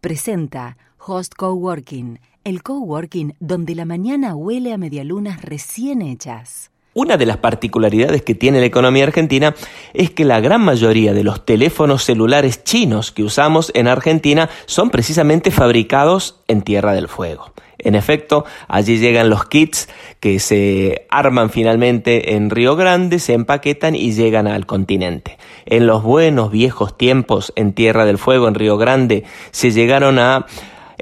presenta Host Coworking, el coworking donde la mañana huele a medialunas recién hechas. Una de las particularidades que tiene la economía argentina es que la gran mayoría de los teléfonos celulares chinos que usamos en Argentina son precisamente fabricados en Tierra del Fuego. En efecto, allí llegan los kits que se arman finalmente en Río Grande, se empaquetan y llegan al continente. En los buenos viejos tiempos en Tierra del Fuego, en Río Grande, se llegaron a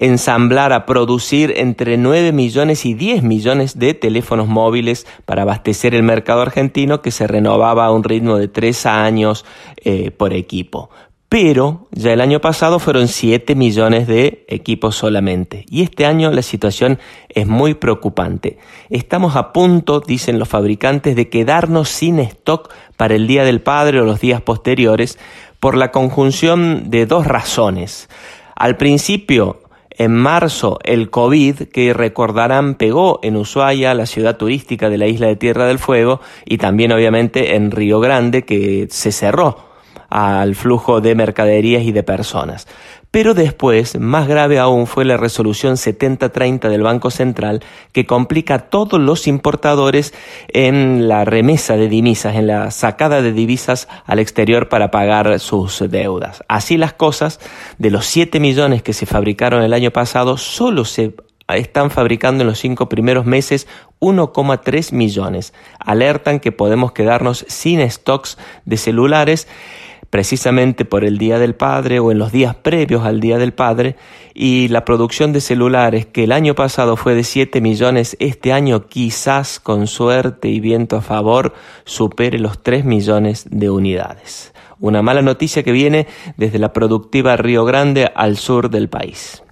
ensamblar, a producir entre 9 millones y 10 millones de teléfonos móviles para abastecer el mercado argentino que se renovaba a un ritmo de 3 años eh, por equipo pero ya el año pasado fueron 7 millones de equipos solamente. Y este año la situación es muy preocupante. Estamos a punto, dicen los fabricantes, de quedarnos sin stock para el Día del Padre o los días posteriores por la conjunción de dos razones. Al principio, en marzo, el COVID, que recordarán, pegó en Ushuaia, la ciudad turística de la isla de Tierra del Fuego, y también obviamente en Río Grande, que se cerró al flujo de mercaderías y de personas. Pero después, más grave aún, fue la resolución 7030 del Banco Central que complica a todos los importadores en la remesa de divisas, en la sacada de divisas al exterior para pagar sus deudas. Así las cosas, de los 7 millones que se fabricaron el año pasado, solo se están fabricando en los cinco primeros meses 1,3 millones. Alertan que podemos quedarnos sin stocks de celulares precisamente por el Día del Padre o en los días previos al Día del Padre y la producción de celulares que el año pasado fue de 7 millones, este año quizás con suerte y viento a favor supere los 3 millones de unidades. Una mala noticia que viene desde la productiva Río Grande al sur del país.